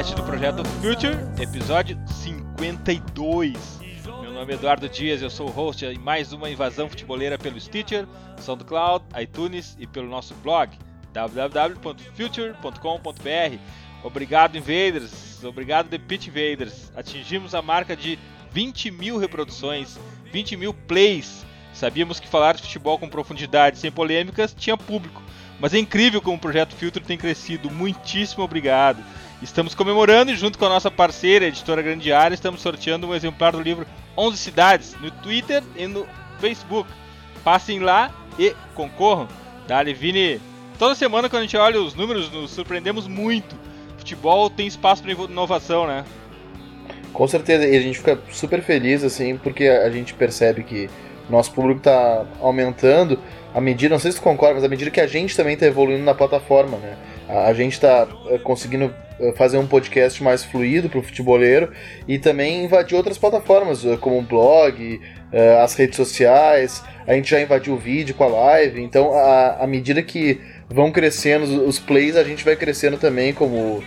podcast do projeto Future, episódio 52. Meu nome é Eduardo Dias, eu sou o host de mais uma invasão futeboleira pelo Stitcher, SoundCloud, iTunes e pelo nosso blog www.future.com.br. Obrigado, Invaders! Obrigado, The Pitch Invaders! Atingimos a marca de 20 mil reproduções, 20 mil plays. Sabíamos que falar de futebol com profundidade, sem polêmicas, tinha público. Mas é incrível como o projeto Filtro tem crescido. Muitíssimo obrigado. Estamos comemorando e junto com a nossa parceira, a editora Grande Área, estamos sorteando um exemplar do livro 11 Cidades no Twitter e no Facebook. Passem lá e concorram. Dali, Vini. Toda semana quando a gente olha os números, nos surpreendemos muito. Futebol tem espaço para inovação, né? Com certeza, e a gente fica super feliz, assim, porque a gente percebe que nosso público está aumentando à medida, não sei se tu concorda, mas à medida que a gente também está evoluindo na plataforma, né? A, gente está eh, conseguindo eh, fazer um podcast mais fluido para o futeboleiro e também invadir outras plataformas, eh, como o blog, as redes sociais. A gente já invadiu o vídeo com a live, então à medida que vão crescendo os plays, a gente vai crescendo também como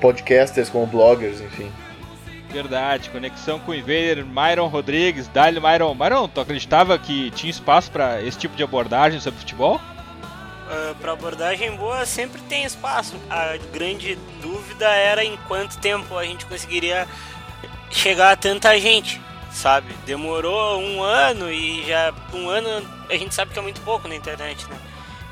podcasters, como bloggers, enfim. Verdade, conexão com o Invader, Myron Rodrigues, Dali Myron. Myron, tu acreditava que tinha espaço para esse tipo de abordagem sobre futebol? Ah, para abordagem boa sempre tem espaço. A grande dúvida era em quanto tempo a gente conseguiria chegar a tanta gente, sabe? Demorou um ano e já um ano a gente sabe que é muito pouco na internet, né?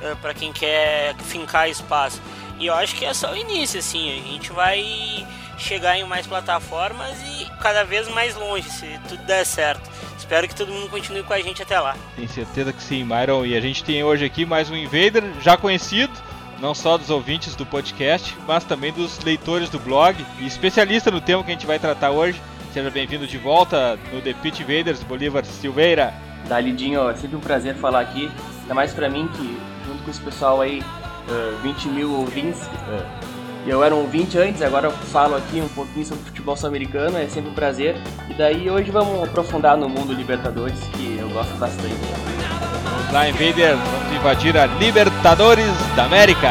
Uh, ah, para quem quer fincar espaço. E eu acho que é só o início, assim. A gente vai chegar em mais plataformas e cada vez mais longe, se tudo der certo. Espero que todo mundo continue com a gente até lá. Tenho certeza que sim, Myron. E a gente tem hoje aqui mais um Invader já conhecido, não só dos ouvintes do podcast, mas também dos leitores do blog e especialista no tema que a gente vai tratar hoje. Seja bem-vindo de volta no The Pit Invaders, Bolívar Silveira. Dalidinho, é sempre um prazer falar aqui, ainda mais para mim que, junto com esse pessoal aí, uh, 20 mil ouvintes, uh, eu era um ouvinte antes, agora eu falo aqui um pouquinho sobre futebol sul-americano, é sempre um prazer. E daí hoje vamos aprofundar no mundo Libertadores, que eu gosto bastante. Vamos lá, Invader, vamos invadir a Libertadores da América.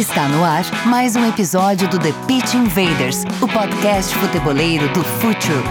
Está no ar mais um episódio do The Pitch Invaders, o podcast futeboleiro do Futuro.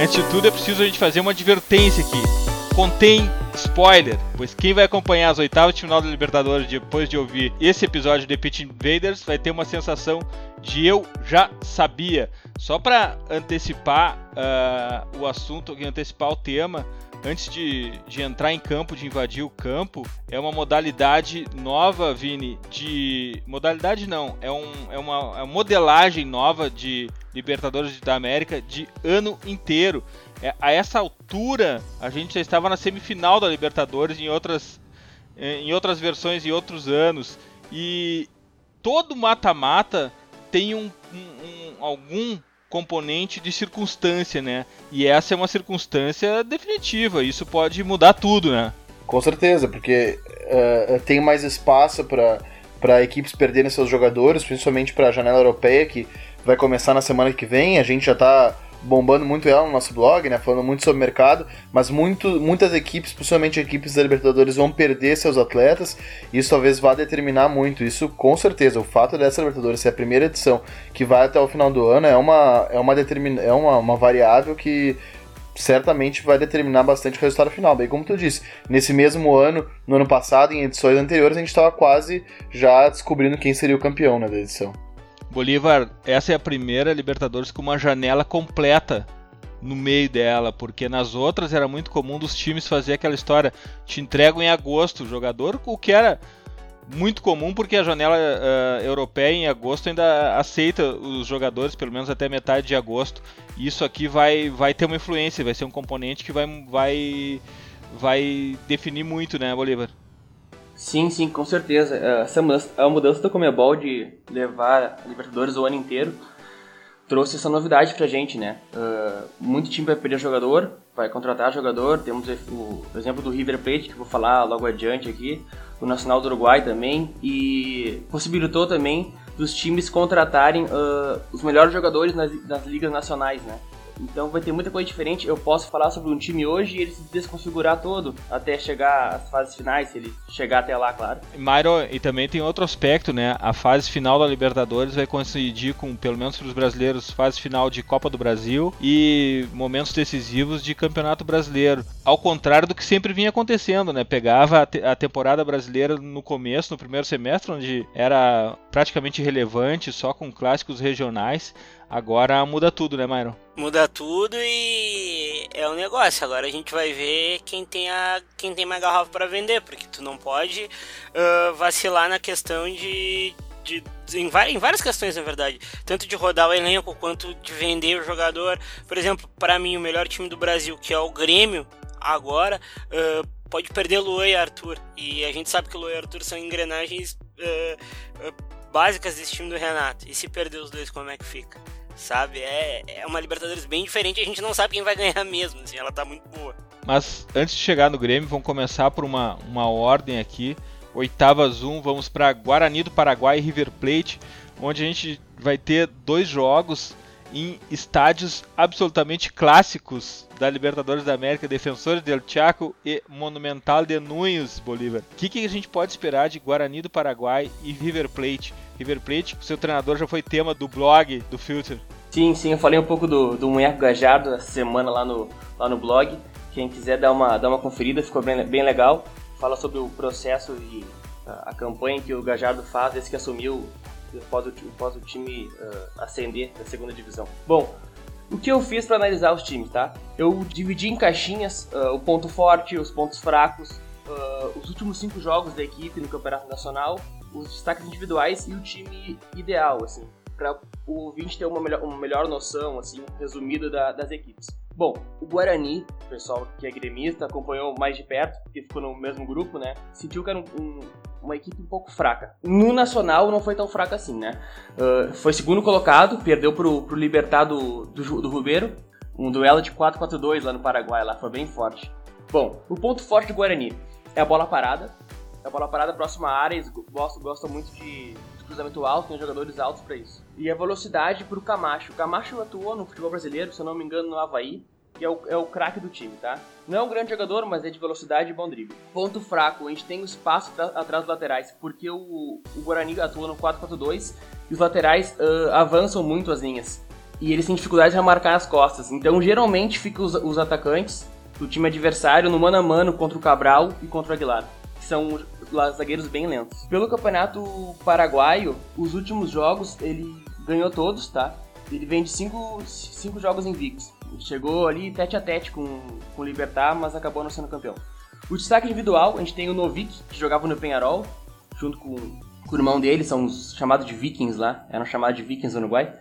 Antes de tudo, é preciso a gente fazer uma advertência aqui. Contém Spoiler, pois quem vai acompanhar as oitavas de final da Libertadores depois de ouvir esse episódio de Pit Invaders vai ter uma sensação de eu já sabia. Só para antecipar uh, o assunto, antecipar o tema, antes de, de entrar em campo, de invadir o campo, é uma modalidade nova, Vini, de. Modalidade não, é, um, é, uma, é uma modelagem nova de Libertadores da América de ano inteiro. É, a essa altura, a gente já estava na semifinal da Libertadores em outras, é, em outras versões e outros anos. E todo mata-mata tem um, um, um, algum componente de circunstância, né? E essa é uma circunstância definitiva. Isso pode mudar tudo, né? Com certeza, porque uh, tem mais espaço para equipes perderem seus jogadores, principalmente para a janela europeia que vai começar na semana que vem. A gente já está bombando muito ela no nosso blog, né? Falando muito sobre o mercado, mas muito, muitas equipes, principalmente equipes da Libertadores, vão perder seus atletas. Isso talvez vá determinar muito. Isso com certeza. O fato dessa Libertadores ser a primeira edição que vai até o final do ano é uma, é uma, determin, é uma, uma variável que certamente vai determinar bastante o resultado final. Bem, como tu disse, nesse mesmo ano, no ano passado, em edições anteriores, a gente estava quase já descobrindo quem seria o campeão né, da edição. Bolívar, essa é a primeira Libertadores com uma janela completa no meio dela, porque nas outras era muito comum dos times fazer aquela história, te entregam em agosto o jogador, o que era muito comum porque a janela uh, europeia em agosto ainda aceita os jogadores, pelo menos até metade de agosto. Isso aqui vai, vai ter uma influência, vai ser um componente que vai, vai, vai definir muito, né, Bolívar? Sim, sim, com certeza. Eh, essa mudança, a mudança do Comebol de levar a Libertadores o ano inteiro trouxe essa novidade pra gente, né? Uh, muito time vai perder jogador, vai contratar jogador. Temos o, o exemplo do River Plate, que vou falar logo adiante aqui, o Nacional do Uruguai também, e possibilitou também dos times contratarem uh, os melhores jogadores nas, nas ligas nacionais, né? Então vai ter muita coisa diferente. Eu posso falar sobre um time hoje e ele se desconfigurar todo até chegar às fases finais, se ele chegar até lá, claro. Mairo, e também tem outro aspecto, né? A fase final da Libertadores vai coincidir com, pelo menos para os brasileiros, fase final de Copa do Brasil e momentos decisivos de Campeonato Brasileiro. Ao contrário do que sempre vinha acontecendo, né? Pegava a, te a temporada brasileira no começo, no primeiro semestre, onde era praticamente irrelevante, só com clássicos regionais. Agora muda tudo, né, Myron? Muda tudo e é um negócio. Agora a gente vai ver quem tem, a, quem tem mais garrafa para vender, porque tu não pode uh, vacilar na questão de, de em, em, várias questões, na verdade. Tanto de rodar o elenco quanto de vender o jogador. Por exemplo, para mim, o melhor time do Brasil, que é o Grêmio, agora, uh, pode perder Luan e Arthur. E a gente sabe que Luan e Arthur são engrenagens uh, uh, básicas desse time do Renato. E se perder os dois, como é que fica? Sabe? É, é uma Libertadores bem diferente, a gente não sabe quem vai ganhar mesmo, assim, ela tá muito boa. Mas antes de chegar no Grêmio, vamos começar por uma, uma ordem aqui. Oitava Zoom, vamos para Guarani do Paraguai e River Plate, onde a gente vai ter dois jogos em estádios absolutamente clássicos da Libertadores da América, Defensores del Chaco e Monumental de Núñez, Bolívar. O que, que a gente pode esperar de Guarani do Paraguai e River Plate? River Plate, seu treinador já foi tema do blog do Filter. Sim, sim, eu falei um pouco do, do Munheco Gajardo essa semana lá no, lá no blog. Quem quiser dar uma, dar uma conferida, ficou bem, bem legal. Fala sobre o processo e a, a campanha que o Gajardo faz desde que assumiu após o, após o time uh, ascender da segunda divisão. Bom, o que eu fiz para analisar os times, tá? Eu dividi em caixinhas uh, o ponto forte, os pontos fracos, uh, os últimos cinco jogos da equipe no Campeonato Nacional, os destaques individuais e o time ideal, assim, para o ouvinte ter uma melhor, uma melhor noção, assim, resumida da, das equipes. Bom, o Guarani, o pessoal que é gremista, acompanhou mais de perto, porque ficou no mesmo grupo, né? Sentiu que era um, um, uma equipe um pouco fraca. No Nacional não foi tão fraca assim, né? Uh, foi segundo colocado, perdeu pro, pro Libertar do, do, do Rubeiro, um duelo de 4-4-2 lá no Paraguai, lá foi bem forte. Bom, o ponto forte do Guarani é a bola parada. É a bola parada próxima à área, eles gostam, gostam muito de, de cruzamento alto, tem jogadores altos para isso. E a velocidade pro Camacho. O Camacho atuou no futebol brasileiro, se eu não me engano, no Havaí que é o, é o craque do time, tá? Não é um grande jogador, mas é de velocidade e bom drible. Ponto fraco, a gente tem o espaço atrás dos laterais, porque o, o Guarani atua no 4-4-2 e os laterais uh, avançam muito as linhas. E eles têm dificuldade de marcar as costas. Então, geralmente, ficam os, os atacantes do time adversário no mano a mano contra o Cabral e contra o Aguilar, que são zagueiros bem lentos. Pelo campeonato paraguaio, os últimos jogos ele ganhou todos, tá? Ele vem de cinco, cinco jogos invictos. Chegou ali tete a tete com, com o Libertar, mas acabou não sendo campeão. O destaque individual, a gente tem o Novik, que jogava no Penharol, junto com, com o irmão dele, são os chamados de Vikings lá, eram chamados de Vikings no Uruguai.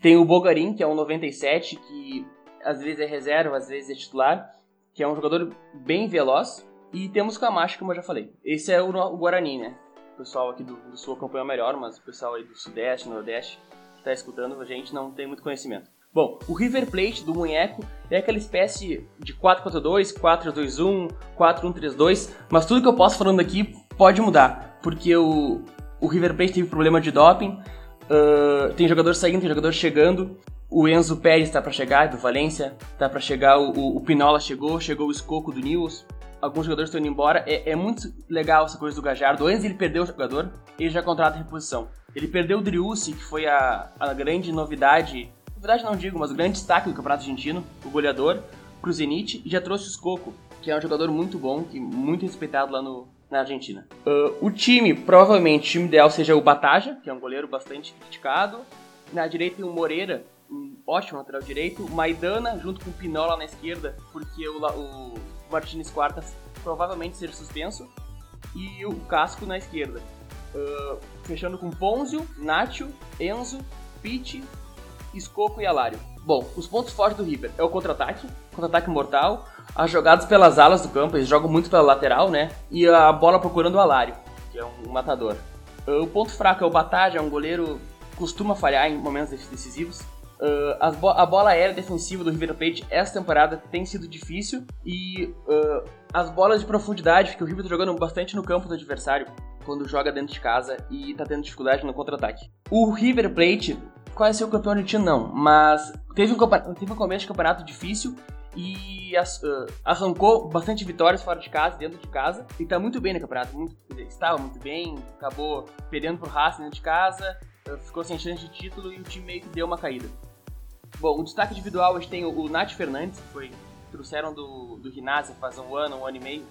Tem o Bogarin, que é um 97, que às vezes é reserva, às vezes é titular, que é um jogador bem veloz. E temos o Camacho, como eu já falei. Esse é o, o Guarani, né? O pessoal aqui do, do Sul acompanha melhor, mas o pessoal aí do Sudeste, Nordeste, que está escutando a gente não tem muito conhecimento. Bom, o River Plate do Munheco é aquela espécie de 4-4-2, 4-2-1, 4-1-3-2, mas tudo que eu posso falando aqui pode mudar, porque o, o River Plate teve problema de doping, uh, tem jogador saindo, tem jogador chegando, o Enzo Pérez está para chegar, do Valência, está para chegar, o, o, Pinola chegou, chegou o Escoco do News, alguns jogadores estão indo embora, é, é, muito legal essa coisa do Gajardo, antes ele perdeu o jogador, ele já contrata reposição. Ele perdeu o Driussi, que foi a, a grande novidade verdade não digo, mas o grande destaque do Campeonato Argentino, o goleador, pro e já trouxe o Scocco, que é um jogador muito bom, que muito respeitado lá no, na Argentina. Uh, o time, provavelmente, o time ideal seja o Bataja, que é um goleiro bastante criticado. Na direita tem o Moreira, um ótimo lateral direito. Maidana, junto com o Pinola na esquerda, porque o, o Martins Quartas provavelmente seja suspenso. e o Casco na esquerda. Uh, fechando com Ponzio, Nacho, Enzo, Pitt, Escoco e Alário. Bom, os pontos fortes do River é o contra-ataque, contra-ataque mortal, as jogadas pelas alas do campo, eles jogam muito pela lateral, né? E a bola procurando o Alário, que é um matador. Uh, o ponto fraco é o Batalha, é um goleiro costuma falhar em momentos decisivos. Uh, bo a bola aérea defensiva do River Plate essa temporada tem sido difícil e uh, as bolas de profundidade, que o River tá jogando bastante no campo do adversário quando joga dentro de casa e tá tendo dificuldade no contra-ataque. O River Plate quase ser o campeão argentino não, mas teve um, teve um começo de campeonato difícil e uh, arrancou bastante vitórias fora de casa, dentro de casa, e tá muito bem no campeonato. Muito, estava muito bem, acabou perdendo pro Racing dentro de casa, uh, ficou sem chance de título e o time meio que deu uma caída. Bom, o destaque individual gente tem o, o Nath Fernandes, que foi trouxeram do, do Ginásio faz um ano, um ano e meio,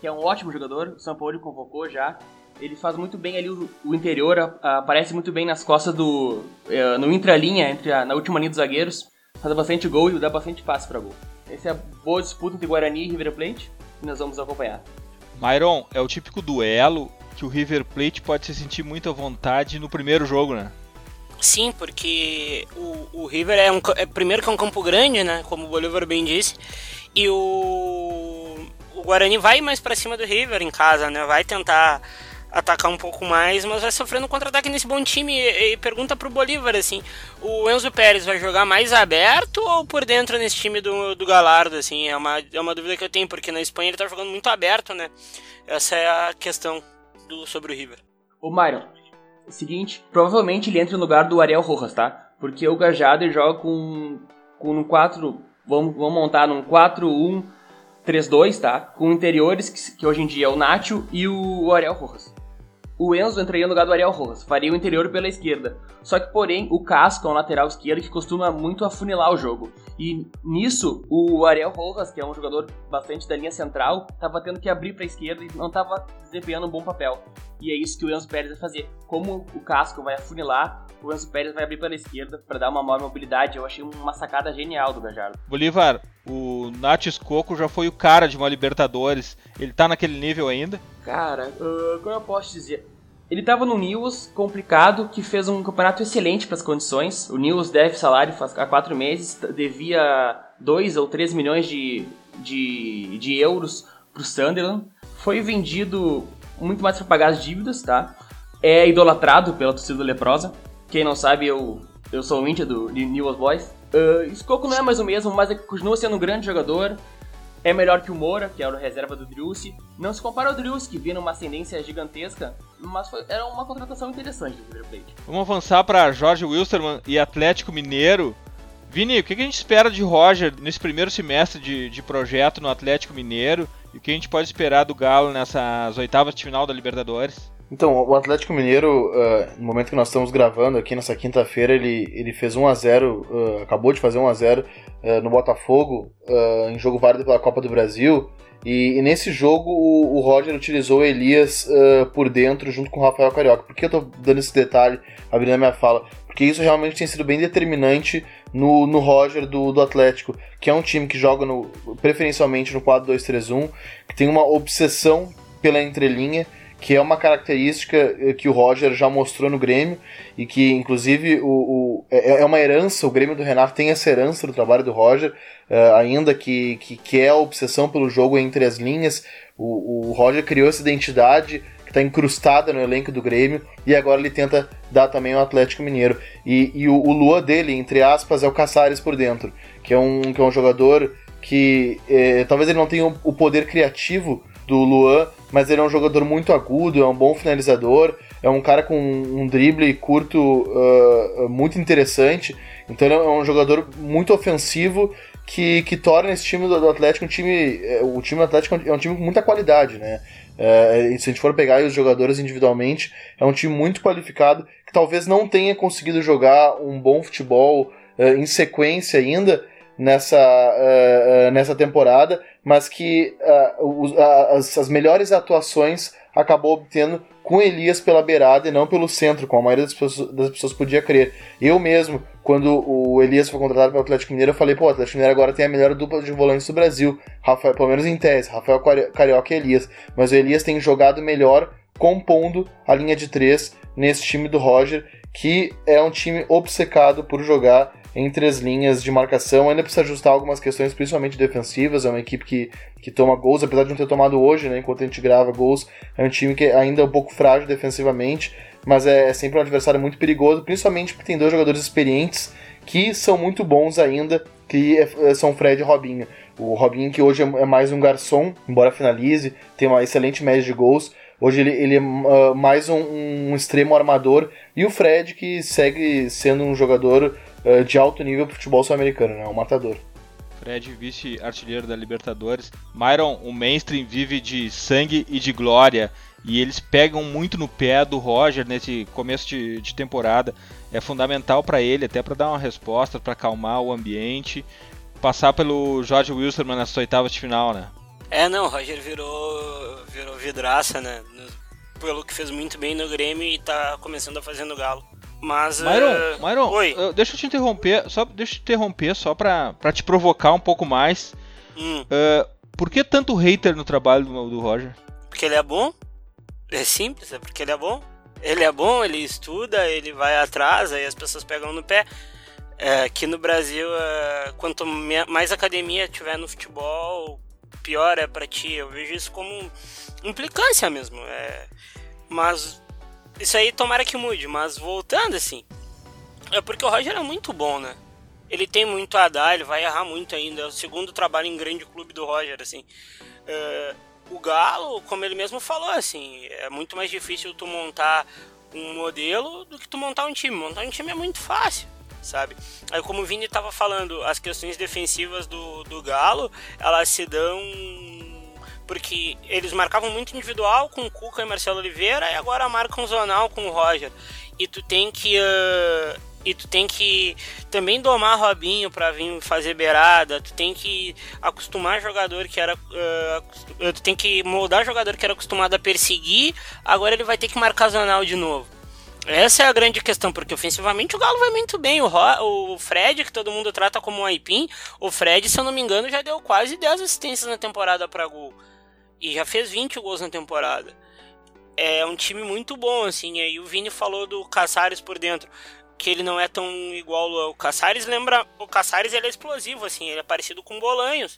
que é um ótimo jogador, o São Paulo convocou já. Ele faz muito bem ali o, o interior, aparece muito bem nas costas do. Uh, no intralinha, entre a, na última linha dos zagueiros, faz bastante gol e dá bastante passe para gol. Essa é a boa disputa entre Guarani e River Plate, que nós vamos acompanhar. Myron, é o típico duelo que o River Plate pode se sentir muito à vontade no primeiro jogo, né? Sim, porque o, o River é um é, primeiro que é um campo grande, né? Como o Bolívar bem disse. E o, o Guarani vai mais para cima do River em casa, né? Vai tentar atacar um pouco mais, mas vai sofrendo contra-ataque nesse bom time. E, e pergunta pro Bolívar, assim, o Enzo Pérez vai jogar mais aberto ou por dentro nesse time do, do Galardo, assim? É uma, é uma dúvida que eu tenho, porque na Espanha ele tá jogando muito aberto, né? Essa é a questão do, sobre o River. O Myron, seguinte, provavelmente ele entra no lugar do Ariel Rojas, tá? Porque o Gajado joga com, com um 4. Vamos, vamos montar num 4-1-3-2, tá? Com interiores, que, que, hoje em dia é o Nacho e o Ariel Rojas o Enzo entraria no lugar do Ariel Rojas, faria o interior pela esquerda. Só que, porém, o Casco é um lateral esquerdo que costuma muito afunilar o jogo. E nisso, o Ariel Rojas, que é um jogador bastante da linha central, estava tendo que abrir para a esquerda e não estava desempenhando um bom papel. E é isso que o Enzo Pérez vai fazer. Como o Casco vai afunilar, o Enzo Pérez vai abrir pela esquerda para dar uma maior mobilidade. Eu achei uma sacada genial do Gajardo. Bolívar, o Natis Coco já foi o cara de uma Libertadores. Ele tá naquele nível ainda? Cara, uh, como eu posso dizer? Ele estava no News complicado, que fez um campeonato excelente para as condições. O News deve salário há quatro meses, devia 2 ou 3 milhões de, de, de euros para o Sunderland. Foi vendido muito mais para pagar as dívidas, tá? É idolatrado pela torcida leprosa. Quem não sabe, eu, eu sou o índia do News Boys. Uh, Skoko não é mais o mesmo, mas é, continua sendo um grande jogador é melhor que o Moura, que era o reserva do Driussi. Não se compara ao Driussi, que vinha numa ascendência gigantesca, mas foi, era uma contratação interessante do River Plate. Vamos avançar para Jorge Wilstermann e Atlético Mineiro. Vini, o que a gente espera de Roger nesse primeiro semestre de, de projeto no Atlético Mineiro? E o que a gente pode esperar do Galo nessas oitavas de final da Libertadores? Então, o Atlético Mineiro, uh, no momento que nós estamos gravando aqui nessa quinta-feira, ele, ele fez 1 a 0 uh, acabou de fazer 1 a 0 uh, no Botafogo, em jogo válido pela Copa do Brasil. E, e nesse jogo o, o, Roger utilizou o Elias por dentro junto com o Rafael Carioca. Por que eu estou dando esse detalhe, abrindo a minha fala? Porque isso realmente tem sido bem determinante no, no Roger do, do Atlético, que é um time que joga no, preferencialmente no 4-2-3-1, que tem uma obsessão pela entrelinha que é uma característica eh, que o Roger já mostrou no Grêmio e que, inclusive, o, o é, é uma herança, o Grêmio do Renato tem essa herança do trabalho do Roger, uh, ainda que, que, que, é a obsessão pelo jogo entre as linhas. O, o Roger criou essa identidade que está incrustada no elenco do Grêmio e agora ele tenta dar também ao Atlético Mineiro. E, e o, o Lua dele, entre aspas, é o Caçares por dentro, que é um, que é um jogador que eh, talvez ele não tenha o poder criativo do Luan, mas ele é um jogador muito agudo, é um bom finalizador, é um cara com um drible curto uh, muito interessante. Então ele é um jogador muito ofensivo que, que torna esse time do, Atlético um time. Eh, o time do Atlético é um time com muita qualidade, né? Uh, se a gente for pegar os jogadores individualmente, é um time muito qualificado que talvez não tenha conseguido jogar um bom futebol uh, em sequência nessa, uh, uh, nessa temporada, mas que uh, as, as, melhores atuações acabou obtendo com Elias pela beirada e não pelo centro, como a maioria das pessoas, das pessoas podia crer. Eu mesmo, quando o Elias foi contratado pelo Atlético Mineiro, eu falei, pô, o Atlético Mineiro agora tem a melhor dupla de volantes do Brasil. Rafael, pelo menos em tese, Rafael Carioca e Elias. Mas o Elias tem jogado melhor compondo a linha de três nesse time do Roger, que é um time obcecado por jogar entre as linhas de marcação. Ainda precisa ajustar algumas questões, principalmente defensivas. É uma equipe que, que toma gols, apesar de não ter tomado hoje, né, enquanto a gente grava gols. É um time que ainda é um pouco frágil defensivamente, mas é sempre um adversário muito perigoso, principalmente porque tem dois jogadores experientes que são muito bons ainda, que é, são Fred e Robinho. O Robinho, que hoje é mais um garçom, embora finalize, tem uma excelente média de gols. Hoje ele, ele é uh, mais um, um, extremo armador. E o Fred, que segue sendo um jogador de alto nível pro futebol sul-americano, né? Um matador. Fred, vice-artilheiro da Libertadores. Myron, o mainstream vive de sangue e de glória. E eles pegam muito no pé do Roger nesse começo de, de temporada. É fundamental para ele, até para dar uma resposta, para acalmar o ambiente. Passar pelo Jorge Wilson nas oitavas de final, né? É, não, o Roger virou, virou vidraça, né? Pelo que fez muito bem no Grêmio e tá começando a fazer no Galo. Mas. Myron, uh... Myron Oi. deixa eu te interromper, só deixa eu te interromper só pra, pra te provocar um pouco mais. Hum. Uh, por que tanto hater no trabalho do, do Roger? Porque ele é bom. É simples, é porque ele é bom. Ele é bom, ele estuda, ele vai atrás, aí as pessoas pegam no pé. É, aqui no Brasil, é, quanto mais academia tiver no futebol, pior é para ti. Eu vejo isso como implicância mesmo. É... Mas isso aí tomara que mude. Mas voltando assim, é porque o Roger é muito bom, né? Ele tem muito a dar, ele vai errar muito ainda. É o segundo trabalho em grande clube do Roger, assim. É... O Galo, como ele mesmo falou, assim, é muito mais difícil tu montar um modelo do que tu montar um time. Montar um time é muito fácil sabe? Aí como o Vini estava falando, as questões defensivas do, do Galo, elas se dão porque eles marcavam muito individual com o Cuca e Marcelo Oliveira e agora marcam zonal com o Roger. E tu tem que uh, e tu tem que também domar Robinho para vir fazer beirada, tu tem que acostumar jogador que era uh, tu tem que moldar jogador que era acostumado a perseguir, agora ele vai ter que marcar zonal de novo. Essa é a grande questão, porque ofensivamente o Galo vai muito bem. O, Ro, o Fred, que todo mundo trata como um aipim, o Fred, se eu não me engano, já deu quase 10 assistências na temporada para gol. E já fez 20 gols na temporada. É um time muito bom, assim. E o Vini falou do Caçares por dentro. Que ele não é tão igual ao Caçares. Lembra, o Caçares ele é explosivo, assim. Ele é parecido com Bolanhos.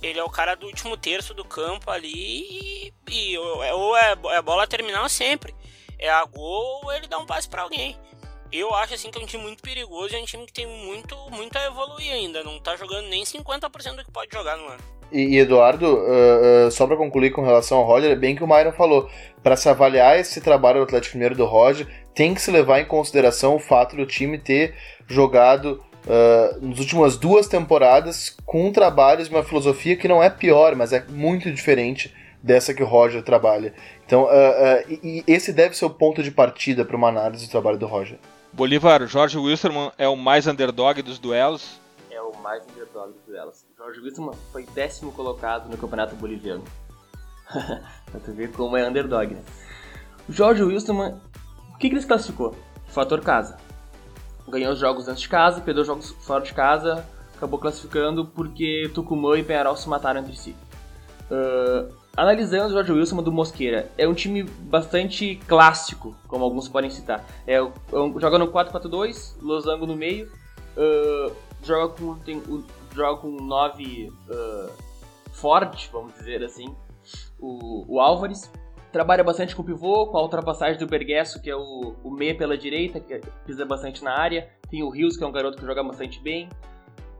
Ele é o cara do último terço do campo ali. E, e ou é, é bola terminal sempre é a gol ou ele dá um passe para alguém. Eu acho assim que é um time muito perigoso e é um time que tem muito, muito a evoluir ainda. Não tá jogando nem 50% do que pode jogar no ano. E, e Eduardo, uh, uh, só para concluir com relação ao Roger, é bem que o Myron falou. Para se avaliar esse trabalho do Atlético Mineiro do Roger, tem que se levar em consideração o fato do time ter jogado uh, nas últimas duas temporadas com trabalhos e uma filosofia que não é pior, mas é muito diferente dessa que o Roger trabalha. Então, uh, uh, e, e esse deve ser o ponto de partida para uma análise do trabalho do Roger. Bolívar, Jorge Wilstermann é o mais underdog dos duelos? É o mais underdog. Jorge Wilstermann foi décimo colocado no Campeonato Boliviano. pra tu ver como é underdog, né? O Jorge Wilstermann, o que, que ele se classificou? Fator casa. Ganhou os jogos dentro de casa, perdeu os jogos fora de casa, acabou classificando porque Tucumã e Penharol se mataram entre si. Uh, Analisando o Jorge Wilson do Mosqueira, é um time bastante clássico, como alguns podem citar. É, um, joga no 4-4-2, losango no meio, uh, joga com tem, uh, joga com 9 uh, forte, vamos dizer assim, o, o Álvares. Trabalha bastante com o pivô, com a ultrapassagem do Berguesso, que é o, o meia pela direita, que pisa bastante na área. Tem o Rios, que é um garoto que joga bastante bem.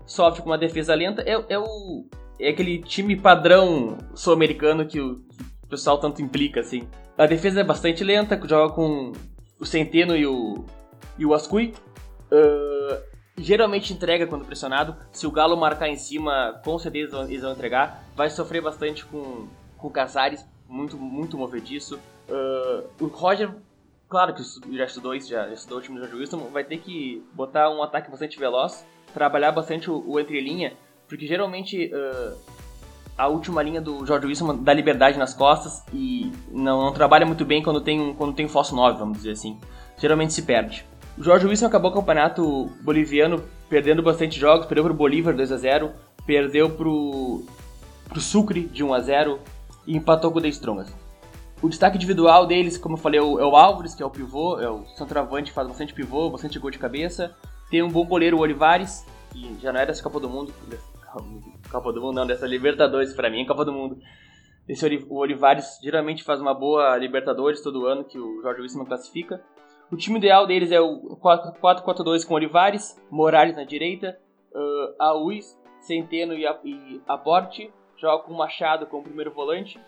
Sofre com uma defesa lenta. É, é o é aquele time padrão sul-americano que o pessoal tanto implica, assim. A defesa é bastante lenta, joga com o Centeno e o, e o Ascui. Uh, geralmente entrega quando pressionado. Se o Galo marcar em cima, com certeza eles vão entregar. Vai sofrer bastante com, com o Casares, muito, muito movediço. Uh, o Roger, claro que já estudou isso, já, estudou o time do Jorge Wilson, vai ter que botar um ataque bastante veloz, trabalhar bastante o, o entrelinha porque geralmente uh, a última linha do George Wilson dá liberdade nas costas e não, não trabalha muito bem quando tem, quando tem um falso 9, vamos dizer assim. Geralmente se perde. O Jorge Wilson acabou o campeonato boliviano perdendo bastante jogos, perdeu pro Bolívar 2 a 0 perdeu pro, pro Sucre de 1 a 0 e empatou com o The Strongas. O destaque individual deles, como eu falei, é o, é o Álvares, que é o pivô, é o centroavante, faz bastante pivô, bastante gol de cabeça. Tem um bom goleiro, o Olivares, que já não é dessa Copa do Mundo, Copa do Mundo não, dessa Libertadores, para mim é Copa do Mundo. Esse, o Olivares geralmente faz uma boa Libertadores todo ano, que o Jorge Wilson classifica. O time ideal deles é o 4-4-2 com Olivares, Morales na direita, uh, Centeno e, e Aporte. Joga com Machado como primeiro volante,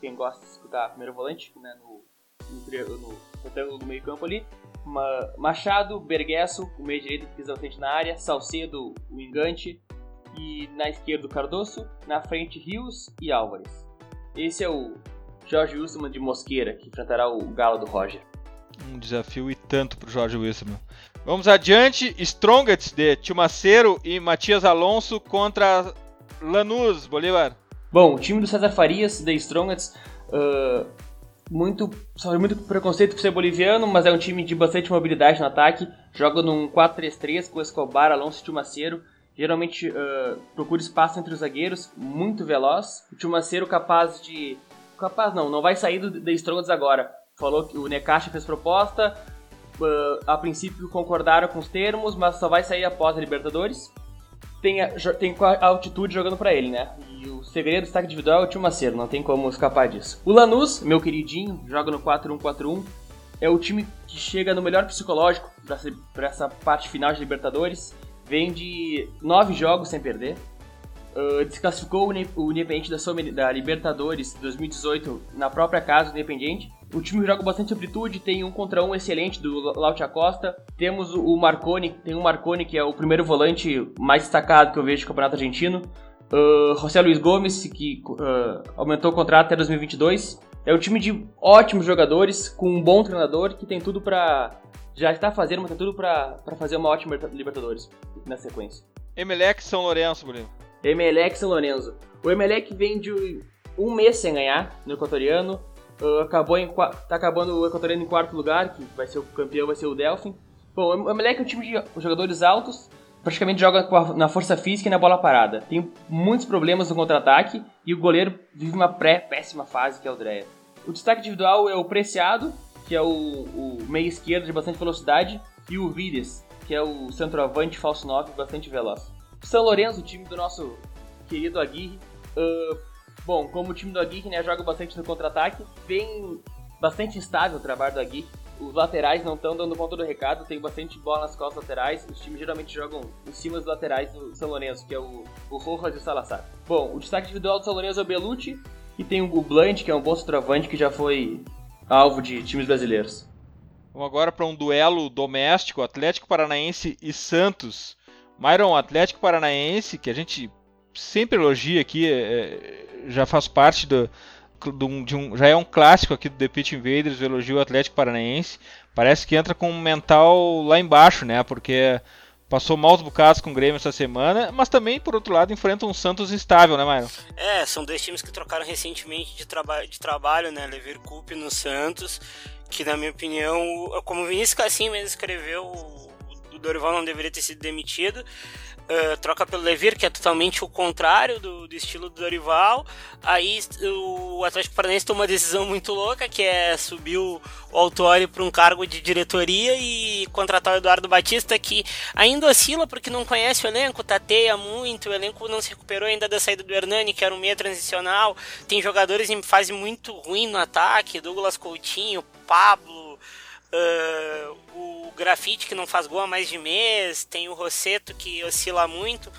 quem gosta de escutar primeiro volante, né, no, no, no retângulo do meio campo ali. Machado, Berguesso, o meio direito que pisa frente na área, Salcedo, o engante, e na esquerda o Cardoso, na frente Rios e Álvares. Esse é o Jorge Wilson de Mosqueira, que enfrentará o Galo do Roger. Um desafio e tanto para o Jorge Wilson. Vamos adiante, Strongets de Tilmaceiro e Matias Alonso contra Lanús, Bolívar. Bom, o time do César Farias, The Strongets, uh, muito, sofre muito preconceito por ser boliviano, mas é um time de bastante mobilidade no ataque. Joga num 4-3-3 com Escobar, Alonso e Tilmaceiro. Geralmente uh, procura espaço entre os zagueiros, muito veloz. O Tilmaceiro capaz de. Capaz não, não vai sair do The Strongets agora. Falou que o Necaxa fez proposta, uh, a princípio concordaram com os termos, mas só vai sair após a Libertadores tem, a, tem a altitude jogando para ele, né? E o segredo do destaque individual é o Tio Macedo, não tem como escapar disso. O Lanús, meu queridinho, joga no 4-1-4-1. É o time que chega no melhor psicológico para essa parte final de Libertadores. Vem de nove jogos sem perder. Uh, desclassificou o Independiente da, da Libertadores 2018 na própria casa do Independiente o time joga bastante amplitude, tem um contra um excelente do Laute Acosta. Temos o Marconi, tem o Marconi que é o primeiro volante mais destacado que eu vejo do Campeonato Argentino. Uh, José Luiz Gomes, que uh, aumentou o contrato até 2022. É um time de ótimos jogadores, com um bom treinador que tem tudo para já está fazendo, mas tem tudo para fazer uma ótima Libertadores na sequência. Emelec São Lourenço, Bruno. Emelec São Lourenço. O Emelec vem de um mês sem ganhar no equatoriano. Uh, acabou em, tá acabando o Equatoriano em quarto lugar, que vai ser o campeão, vai ser o Delphin. Bom, o Emelec é um time de jogadores altos, praticamente joga na força física e na bola parada. Tem muitos problemas no contra-ataque e o goleiro vive uma pré-péssima fase, que é o Dreia. O destaque individual é o Preciado, que é o, o meio esquerdo de bastante velocidade, e o Vides, que é o centroavante falso 9, bastante veloz. São Lourenço, o time do nosso querido Aguirre, uh, Bom, como o time do Aguirre né, joga bastante no contra-ataque, vem bastante instável o trabalho do Aguirre. Os laterais não estão dando conta do recado, tem bastante bola nas costas laterais. Os times geralmente jogam em cima dos laterais do São Lourenço, que é o, o Rojas e o Salazar. Bom, o destaque individual do São Lourenço é o Belucci, e tem o Blunt, que é um bom centroavante que já foi alvo de times brasileiros. Vamos agora para um duelo doméstico, Atlético Paranaense e Santos. Myron, Atlético Paranaense, que a gente sempre elogia aqui, é, já faz parte do, do, de um, já é um clássico aqui do The Pitch Invaders, o elogio Atlético Paranaense. Parece que entra com um mental lá embaixo, né? Porque passou maus bocados com o Grêmio essa semana, mas também, por outro lado, enfrenta um Santos instável, né, Mauro? É, são dois times que trocaram recentemente de, traba de trabalho, né? Lever Cup no Santos, que na minha opinião, como o Vinícius Cassim mesmo escreveu, o Dorival não deveria ter sido demitido uh, troca pelo Levir, que é totalmente o contrário do, do, estilo do Dorival. Aí o Atlético Paranaense toma uma decisão muito louca, que é subir o, o Autori para um cargo de diretoria e contratar o Eduardo Batista, que ainda oscila porque não conhece o elenco, tateia muito, o elenco não se recuperou ainda da saída do Hernani, que era um meia transicional. Tem jogadores em fase muito ruim no ataque, Douglas Coutinho, Pablo, Uh, o Grafite que não faz gol há mais de mês, tem o Rosseto que oscila muito,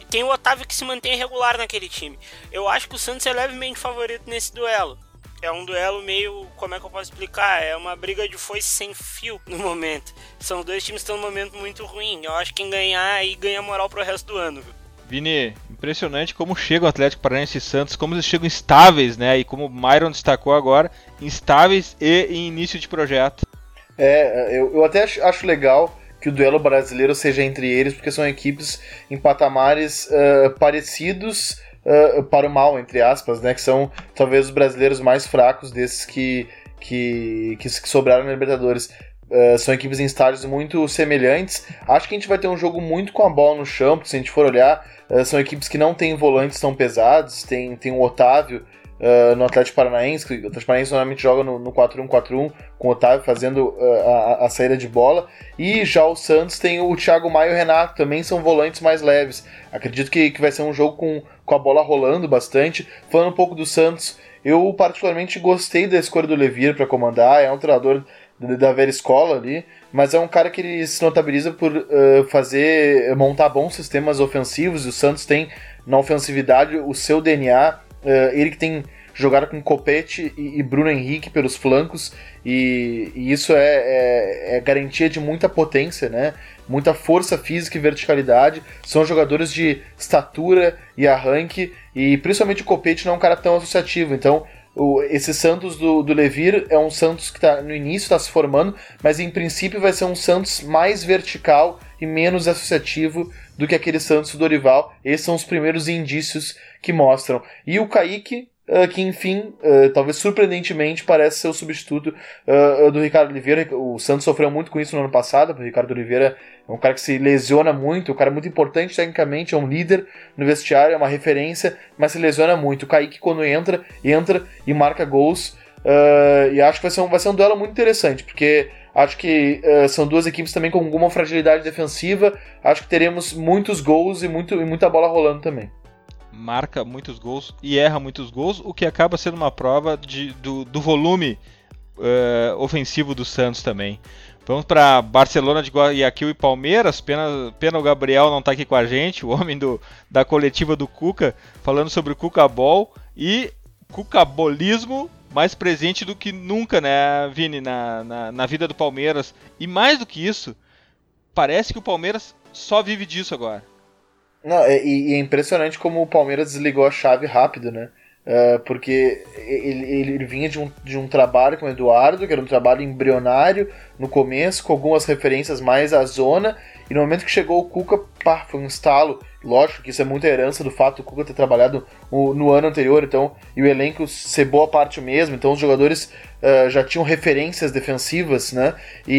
e tem o Otávio que se mantém regular naquele time. Eu acho que o Santos é levemente favorito nesse duelo. É um duelo meio, como é que eu posso explicar? É uma briga de foice sem fio no momento. São dois times que estão num momento muito ruim. Eu acho que quem ganhar aí ganha moral pro resto do ano. Viu? Vini, impressionante como chega o Atlético Paranaense e Santos, como eles chegam estáveis, né? E como o Myron destacou agora, instáveis e em início de projeto. É, eu, eu até acho, acho legal que o duelo brasileiro seja entre eles, porque são equipes em patamares uh, parecidos uh, para o mal, entre aspas, né? Que são talvez os brasileiros mais fracos desses que, que, que, sobraram na Libertadores. Uh, são equipes em estádios muito semelhantes. Acho que a gente vai ter um jogo muito com a bola no chão, porque se a gente for olhar, são equipes que não têm volantes tão pesados. Tem, tem o Otávio uh, no Atlético Paranaense, que o Atlético Paranaense normalmente joga no, no 4-1-4-1, com o Otávio fazendo a, a, saída de bola. E já o Santos tem o Thiago Maia e o Renato, também são volantes mais leves. Acredito que, que vai ser um jogo com, com a bola rolando bastante. Falando um pouco do Santos, eu particularmente gostei da escolha do Levir para comandar, é um treinador da velha escola ali, mas é um cara que ele se notabiliza por uh, fazer, montar bons sistemas ofensivos, e o Santos tem na ofensividade o seu DNA, uh, ele que tem jogado com Copete e, e Bruno Henrique pelos flancos, e, e isso é, é, é, garantia de muita potência, né? muita força física e verticalidade, são jogadores de estatura e arranque, e principalmente o Copete não é um cara tão associativo, então o, esse Santos do, do Levir é um Santos que tá, no início está se formando, mas em princípio vai ser um Santos mais vertical e menos associativo do que aquele Santos do Dorival. Esses são os primeiros indícios que mostram. E o Kaique, Uh, que enfim, uh, talvez surpreendentemente, parece ser o substituto uh, do Ricardo Oliveira. O Santos sofreu muito com isso no ano passado, o Ricardo Oliveira é um cara que se lesiona muito, um cara muito importante tecnicamente, é um líder no vestiário, é uma referência, mas se lesiona muito. O Kaique, quando entra, entra e marca gols. e acho que vai ser, um, vai ser um duelo muito interessante, porque acho que são duas equipes também com alguma fragilidade defensiva. Acho que teremos muitos gols e, muito, e muita bola rolando também marca muitos gols e erra muitos gols, o que acaba sendo uma prova de, do, do volume uh, ofensivo do Santos também. Vamos para Barcelona de Guayaquil e Palmeiras. Pena, pena o Gabriel não estar tá aqui com a gente, o homem do, da coletiva do Cuca, falando sobre o Cucabol e Cucabolismo mais presente do que nunca, né, Vini, na, na, na vida do Palmeiras. E mais do que isso, parece que o Palmeiras só vive disso agora. Não, é, e, e é impressionante como o Palmeiras desligou a chave rápido, né? Uh, porque ele, ele, vinha de um, de um trabalho com o Eduardo, que era um trabalho embrionário no começo, com algumas referências mais à zona, e no momento que chegou o Cuca, pá, foi um estalo. Lógico que isso é muita herança do fato do Cuca ter trabalhado no, no ano anterior, então, e o elenco ser boa parte mesmo, então os jogadores uh, já tinham referências defensivas, né? E,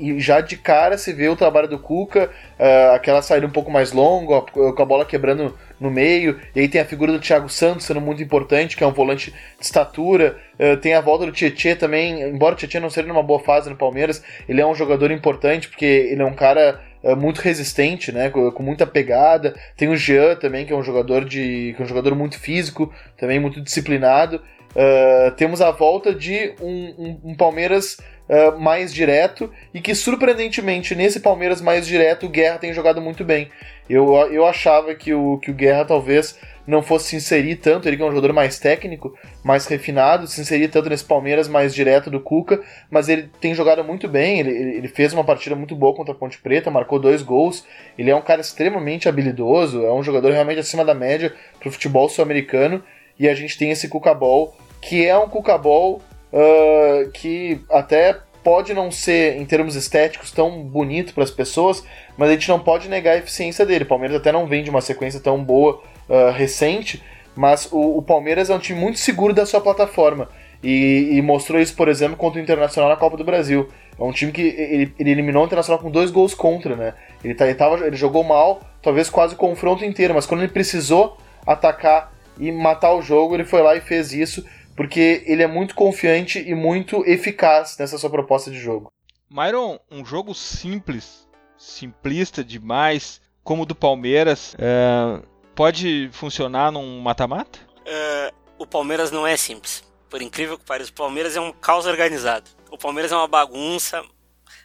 e, e, já de cara se vê o trabalho do Cuca, uh, aquela saída um pouco mais longa, com a bola quebrando no meio, e aí tem a figura do Thiago Santos sendo muito importante, que é um volante de estatura, uh, tem a volta do Tietchan também, embora o Tietchan não seja numa boa fase no Palmeiras, ele é um jogador importante, porque ele é um cara muito resistente, né, com, com, muita pegada. Tem o Jean também, que é um jogador de, que é um jogador muito físico, também muito disciplinado. Uh, temos a volta de um, um, um Palmeiras uh, mais direto e que, surpreendentemente, nesse Palmeiras mais direto, o Guerra tem jogado muito bem. Eu, eu achava que o, que o Guerra talvez não fosse se inserir tanto, ele que é um jogador mais técnico, mais refinado, se inserir tanto nesse Palmeiras mais direto do Cuca, mas ele tem jogado muito bem, ele, ele fez uma partida muito boa contra a Ponte Preta, marcou dois gols, ele é um cara extremamente habilidoso, é um jogador realmente acima da média para o futebol sul-americano, e a gente tem esse Cuca Ball que é um Cucabol uh, que até pode não ser, em termos estéticos, tão bonito para as pessoas, mas a gente não pode negar a eficiência dele. O Palmeiras até não vem de uma sequência tão boa uh, recente, mas o, o, Palmeiras é um time muito seguro da sua plataforma. E, e, mostrou isso, por exemplo, contra o Internacional na Copa do Brasil. É um time que ele, ele eliminou o Internacional com dois gols contra, né? Ele, tá, ele, tava, ele jogou mal, talvez quase o confronto inteiro, mas quando ele precisou atacar e matar o jogo, ele foi lá e fez isso porque ele é muito confiante e muito eficaz nessa sua proposta de jogo. Myron, um jogo simples, simplista demais, como o do Palmeiras, é, pode funcionar num mata-mata? Uh, o Palmeiras não é simples. Por incrível que pareça, o Palmeiras é um caos organizado. O Palmeiras é uma bagunça,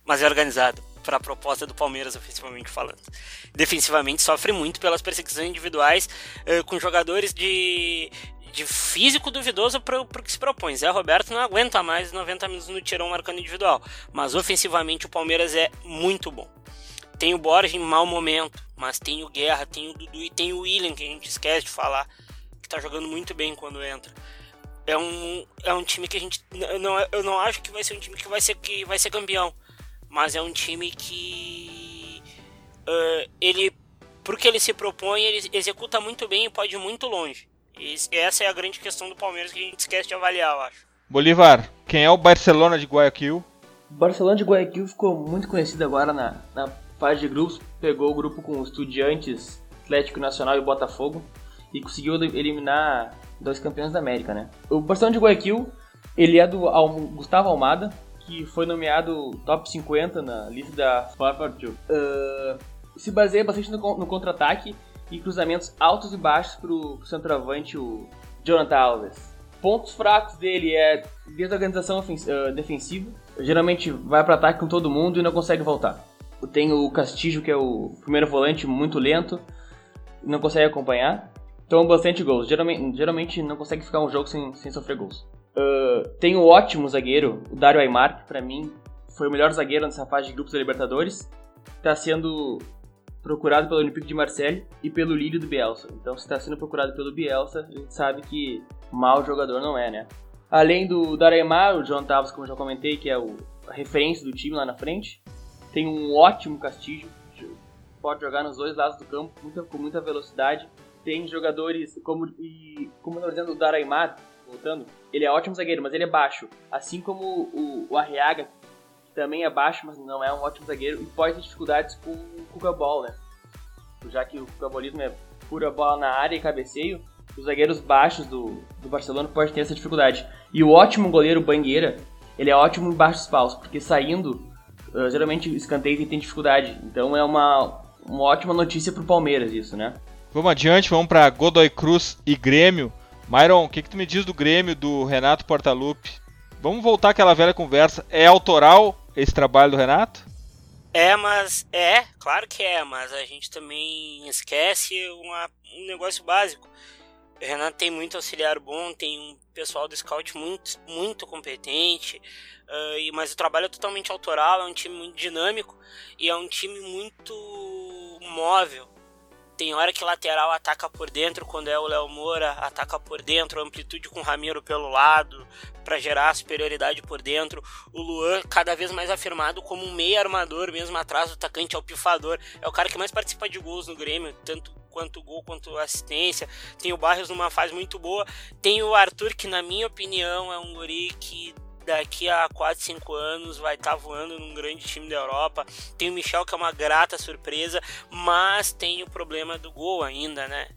mas é organizado para a proposta do Palmeiras, ofensivamente falando. Defensivamente sofre muito pelas perseguições individuais uh, com jogadores de, de físico duvidoso para o que se propõe. Zé Roberto não aguenta mais 90 minutos no tirão marcando individual, mas ofensivamente o Palmeiras é muito bom. Tem o Borges em mau momento, mas tem o Guerra, tem o Dudu e tem o William, que a gente esquece de falar, que está jogando muito bem quando entra. É um, é um time que a gente. Não, eu não acho que vai ser um time que vai ser, que vai ser campeão, mas é um time que. Uh, ele, porque ele se propõe, ele executa muito bem e pode ir muito longe. E essa é a grande questão do Palmeiras que a gente esquece de avaliar, eu acho. Bolívar, quem é o Barcelona de Guayaquil? O Barcelona de Guayaquil ficou muito conhecido agora na, na fase de grupos. Pegou o grupo com Estudiantes, Atlético Nacional e Botafogo e conseguiu eliminar dois campeões da América, né? O Barcelona de Guayaquil, ele é do Gustavo Almada, que foi nomeado top 50 na lista da FIFA. Uh, se baseia bastante no, no contra-ataque e cruzamentos altos e baixos para o centroavante, o Jonathan Alves. Pontos fracos dele é desorganização uh, defensiva. Geralmente vai para ataque com todo mundo e não consegue voltar. Tem o Castillo, que é o primeiro volante, muito lento, não consegue acompanhar. Toma bastante gols. Geralmente, geralmente não consegue ficar um jogo sem, sem sofrer gols. Uh, tem um ótimo zagueiro, o Dario Aymar, que pra mim foi o melhor zagueiro nessa fase de grupos da Libertadores. Está sendo procurado pelo Olympique de Marseille e pelo Lille do Bielsa. Então, se está sendo procurado pelo Bielsa, a gente sabe que mau jogador não é, né? Além do Dareimar, o John Tavos, como já comentei, que é o, a referência do time lá na frente, tem um ótimo Castillo, pode jogar nos dois lados do campo, muita, com muita velocidade. Tem jogadores como, e, como eu dizendo, o Dareimar, voltando, ele é ótimo zagueiro, mas ele é baixo. Assim como o, o Arriaga, também é baixo, mas não é um ótimo zagueiro, e pode ter dificuldades com o Cuca Ball, né? Já que o Cuca é pura bola na área e cabeceio, os zagueiros baixos do, do Barcelona podem ter essa dificuldade. E o ótimo goleiro Bangueira, ele é ótimo em baixos paus, porque saindo, uh, geralmente escanteio tem dificuldade. Então é uma, uma ótima notícia pro Palmeiras isso, né? Vamos adiante, vamos para Godoy Cruz e Grêmio. Myron, o que, que tu me diz do Grêmio do Renato Portaluppi? Vamos voltar àquela velha conversa. É autoral esse trabalho do Renato? É, mas é, claro que é, mas a gente também esquece uma, um negócio básico. O Renato tem muito auxiliar bom, tem um pessoal do scout muito, muito competente, uh, e, mas o trabalho é totalmente autoral, é um time muito dinâmico e é um time muito móvel. Tem hora que lateral ataca por dentro, quando é o Léo Moura, ataca por dentro, amplitude com o Ramiro pelo lado, para gerar superioridade por dentro. O Luan, cada vez mais afirmado como um meio armador, mesmo atrás do atacante, é o pifador. É o cara que mais participa de gols no Grêmio, tanto quanto gol quanto assistência. Tem o Barrios numa fase muito boa. Tem o Arthur, que na minha opinião é um guri que daqui a 4, 5 anos vai estar tá voando num grande time da Europa. Tem o Michel que é uma grata surpresa, mas tem o problema do gol ainda, né?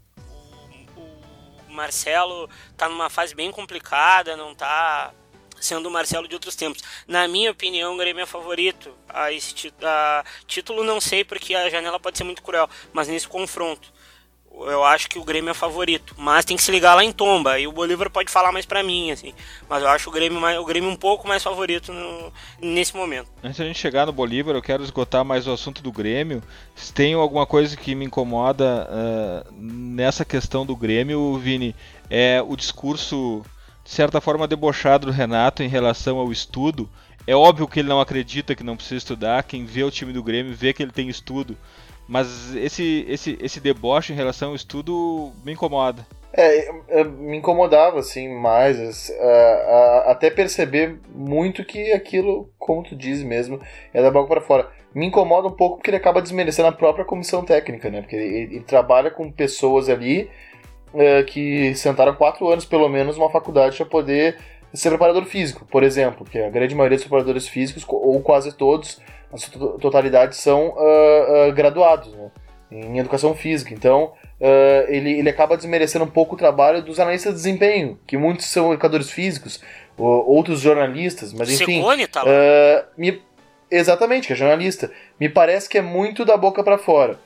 O, o Marcelo tá numa fase bem complicada, não tá sendo o Marcelo de outros tempos. Na minha opinião, o Grêmio é favorito a esse a título, não sei porque a janela pode ser muito cruel, mas nesse confronto eu acho que o Grêmio é favorito. Mas tem que se ligar lá em Tomba. E o Bolívar pode falar mais para mim, assim. Mas eu acho o Grêmio, mais, o Grêmio um pouco mais favorito no, nesse momento. Antes da gente chegar no Bolívar, eu quero esgotar mais o assunto do Grêmio. Se tem alguma coisa que me incomoda uh, nessa questão do Grêmio, Vini, é o discurso, de certa forma, debochado do Renato em relação ao estudo. É óbvio que ele não acredita que não precisa estudar. Quem vê o time do Grêmio vê que ele tem estudo. Mas esse, esse, esse deboche em relação ao estudo me incomoda. É, é me incomodava, assim, mais. Uh, até perceber muito que aquilo, como tu diz mesmo, é da boca para fora. Me incomoda um pouco porque ele acaba desmerecendo a própria comissão técnica, né? Porque ele, ele trabalha com pessoas ali uh, que sentaram quatro anos, pelo menos, numa faculdade para poder ser preparador físico, por exemplo. Que a grande maioria dos preparadores físicos, ou quase todos, na sua totalidade, são uh, uh, graduados né, em educação física. Então, uh, ele, ele acaba desmerecendo um pouco o trabalho dos analistas de desempenho, que muitos são educadores físicos, outros jornalistas, mas enfim. Segone tá me, exatamente, que é jornalista. Me parece que é muito da boca para fora.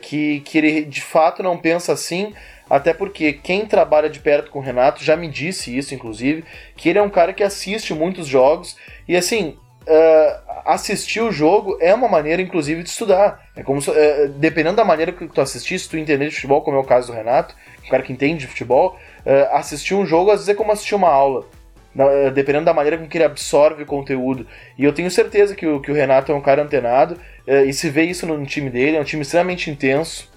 que, que ele de fato não pensa assim, até porque quem trabalha de perto com o Renato já me disse isso, inclusive, que ele é um cara que assiste muitos jogos e assim, uh, assistir o jogo é uma maneira, inclusive, de estudar. É como se, uh, dependendo da maneira que tu assistir, se tu entender de futebol, como é o caso do Renato, um cara que entende de futebol, uh, assistir um jogo às vezes é como assistir uma aula. Na, dependendo da maneira com que ele absorve o conteúdo. E eu tenho certeza que o, que o Renato é um cara antenado, e se vê isso no time dele, é um time extremamente intenso.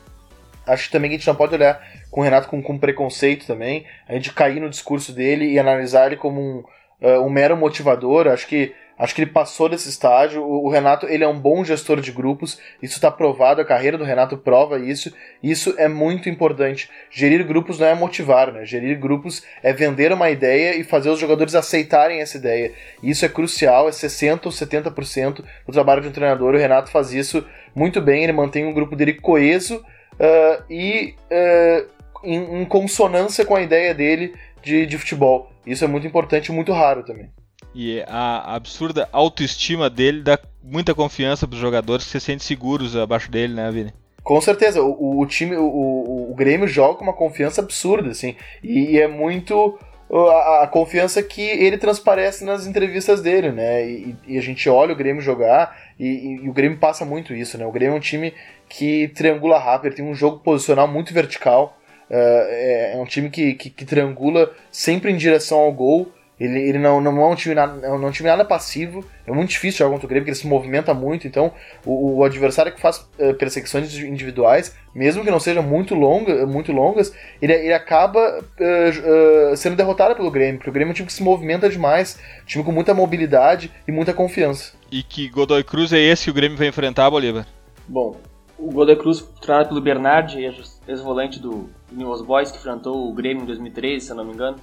Acho também que a gente não pode olhar com o Renato com, com preconceito também, a gente cair no discurso dele e analisar ele como um, um mero motivador. Acho que Acho que ele passou desse estágio. O, Renato, ele é um bom gestor de grupos. Isso está provado. A carreira do Renato prova isso. Isso é muito importante. Gerir grupos não é motivar, né? Gerir grupos é vender uma ideia e fazer os jogadores aceitarem essa ideia. Isso é crucial. É 60 ou 70% do trabalho de um treinador. O Renato faz isso muito bem. Ele mantém um grupo dele coeso uh, e uh, em, em consonância com a ideia dele de, de futebol. Isso é muito importante e muito raro também. E a absurda autoestima dele dá muita confiança para os jogadores que se sentem seguros abaixo dele, né, Vini? Com certeza, o, o time, o, o, Grêmio joga com uma confiança absurda, assim, e, e é muito a, a, confiança que ele transparece nas entrevistas dele, né, e, e a gente olha o Grêmio jogar e, e, o Grêmio passa muito isso, né, o Grêmio é um time que triangula rápido, tem um jogo posicional muito vertical, uh, é, é, um time que, que, que triangula sempre em direção ao gol, ele, ele não, não, é um time nada, não é um time nada passivo. É muito difícil jogar contra o Grêmio, porque ele se movimenta muito. Então, o, o adversário que faz uh, perseguições individuais, mesmo que não sejam muito, longa, muito longas, ele, ele acaba uh, uh, sendo derrotado pelo Grêmio, porque o Grêmio é um time que se movimenta demais, um time com muita mobilidade e muita confiança. E que Godoy Cruz é esse que o Grêmio vai enfrentar, Bolívar? Bom, o Godoy Cruz, treinado pelo Bernardi, ex-volante do New Boys, que enfrentou o Grêmio em 2013, se eu não me engano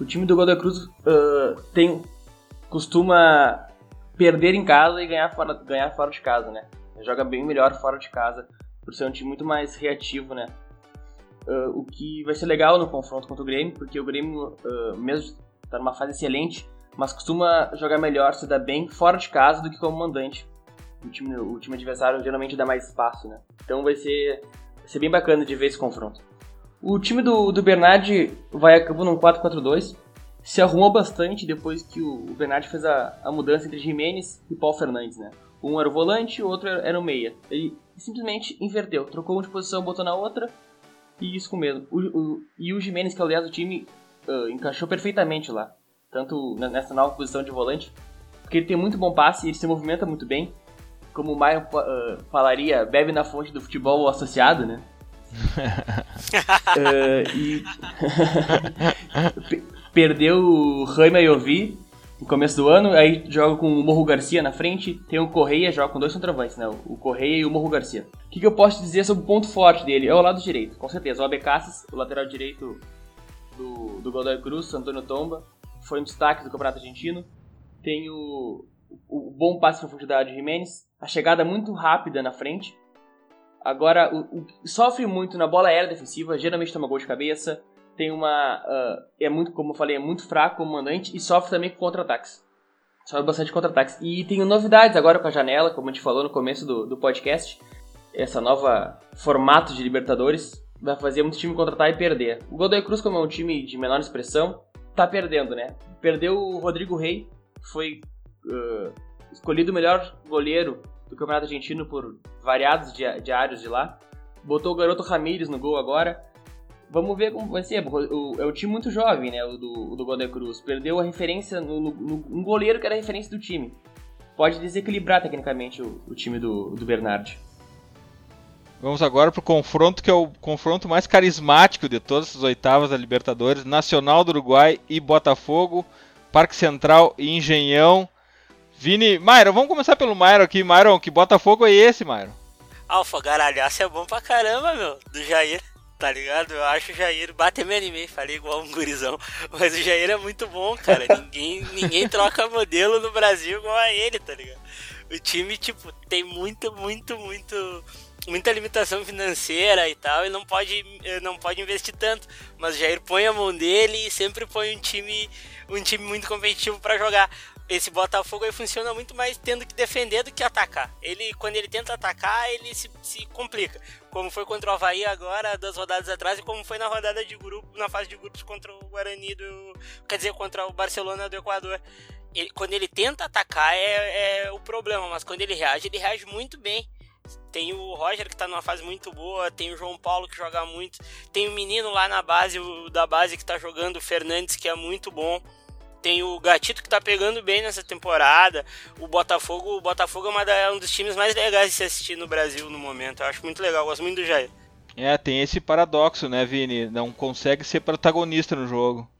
o time do Godoy Cruz uh, tem costuma perder em casa e ganhar fora, ganhar fora de casa, né? Joga bem melhor fora de casa, por ser um time muito mais reativo, né? Uh, o que vai ser legal no confronto contra o Grêmio, porque o Grêmio, uh, mesmo está numa fase excelente, mas costuma jogar melhor, se dar bem fora de casa do que como mandante. O time, o time adversário geralmente dá mais espaço, né? Então vai ser, vai ser bem bacana de ver esse confronto. O time do, do Bernardi vai a campo num 4-4-2. Se arrumou bastante depois que o, o Bernardi fez a, a mudança entre Jimenez e Paulo Fernandes, né? Um era o volante, o outro era o meia. Ele simplesmente inverteu, trocou um de posição, botou na outra e isso com medo. O, o, e o Jimenez, que aliás o time uh, encaixou perfeitamente lá, tanto nessa nova posição de volante, porque ele tem muito bom passe, ele se movimenta muito bem. Como o Maio uh, falaria, bebe na fonte do futebol associado, né? Uh, e perdeu o Raima Yovi no começo do ano, aí joga com o Morro Garcia na frente, tem o Correia, joga com dois centroavantes, né? O Correia e o Morro Garcia. O que, que, eu posso dizer sobre o ponto forte dele? É o lado direito, com certeza. O Abecassis, o lateral direito do, do Godoy Cruz, Antônio Tomba, foi um destaque do Campeonato Argentino. Tem o, o bom passe de profundidade de Jimenez, a chegada muito rápida na frente, Agora, o, o, sofre muito na bola aérea defensiva, geralmente toma gol de cabeça, tem uma. Uh, é muito, como eu falei, é muito fraco como mandante e sofre também com contra-ataques. Sofre bastante contra-ataques. E tem novidades agora com a janela, como a gente falou no começo do, do podcast. Essa nova formato de Libertadores vai fazer muito time contratar e perder. O Godoy Cruz, como é um time de menor expressão, tá perdendo, né? Perdeu o Rodrigo Rei, foi uh, escolhido o melhor goleiro do Campeonato Argentino por variados diários de lá. Botou o garoto Ramírez no gol agora. Vamos ver como vai ser. O, é um time muito jovem, né? O do, o do Godoy Cruz. Perdeu a referência no, no, no, um goleiro que era a referência do time. Pode desequilibrar tecnicamente o, o time do, do Bernard. Vamos agora para o confronto que é o confronto mais carismático de todas as oitavas da Libertadores: Nacional do Uruguai e Botafogo, Parque Central e Engenhão. Vini, Myron, vamos começar pelo Myron aqui. Myron, que Botafogo é esse, Myron? Alfa, garalhaço é bom pra caramba, meu. Do Jair, tá ligado? Eu acho o Jair. Bate me animei, falei igual um gurizão. Mas o Jair é muito bom, cara. ninguém, ninguém troca modelo no Brasil igual a ele, tá ligado? O time, tipo, tem muito, muito, muito. Muita limitação financeira e tal, e não pode, não pode investir tanto. Mas o Jair põe a mão dele e sempre põe um time, um time muito competitivo para jogar esse Botafogo funciona muito mais tendo que defender do que atacar. Ele, quando ele tenta atacar, ele se, se complica. Como foi contra o Havaí agora, duas rodadas atrás, e como foi na rodada de grupo, na fase de grupos contra o Guarani do. Quer dizer, contra o Barcelona do Equador. Ele, quando ele tenta atacar é, é o problema, mas quando ele reage, ele reage muito bem. Tem o Roger que tá numa fase muito boa, tem o João Paulo que joga muito, tem o menino lá na base, o da base que tá jogando, o Fernandes, que é muito bom. Tem o Gatito que tá pegando bem nessa temporada. O Botafogo, o Botafogo é um dos times mais legais de se assistir no Brasil no momento. Eu acho muito legal, eu gosto muito do Jair. É, tem esse paradoxo, né, Vini? Não consegue ser protagonista no jogo.